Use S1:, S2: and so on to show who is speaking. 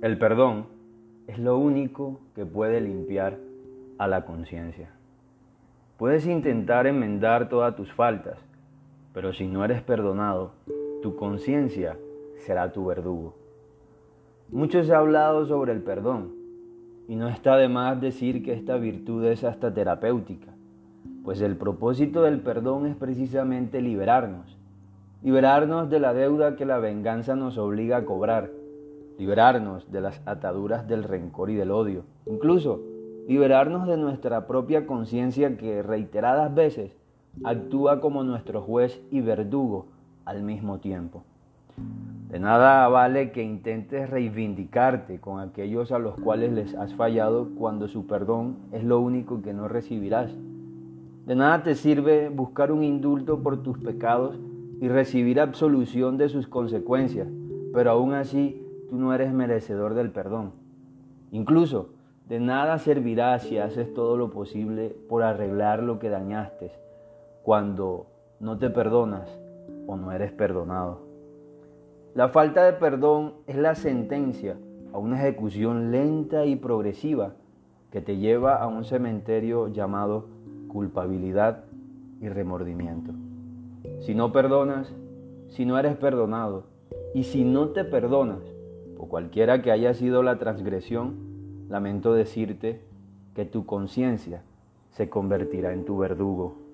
S1: El perdón es lo único que puede limpiar a la conciencia. Puedes intentar enmendar todas tus faltas, pero si no eres perdonado, tu conciencia será tu verdugo. Mucho se ha hablado sobre el perdón, y no está de más decir que esta virtud es hasta terapéutica, pues el propósito del perdón es precisamente liberarnos, liberarnos de la deuda que la venganza nos obliga a cobrar liberarnos de las ataduras del rencor y del odio, incluso liberarnos de nuestra propia conciencia que reiteradas veces actúa como nuestro juez y verdugo al mismo tiempo. De nada vale que intentes reivindicarte con aquellos a los cuales les has fallado cuando su perdón es lo único que no recibirás. De nada te sirve buscar un indulto por tus pecados y recibir absolución de sus consecuencias, pero aún así tú no eres merecedor del perdón. Incluso de nada servirá si haces todo lo posible por arreglar lo que dañaste cuando no te perdonas o no eres perdonado. La falta de perdón es la sentencia a una ejecución lenta y progresiva que te lleva a un cementerio llamado culpabilidad y remordimiento. Si no perdonas, si no eres perdonado y si no te perdonas, o cualquiera que haya sido la transgresión, lamento decirte que tu conciencia se convertirá en tu verdugo.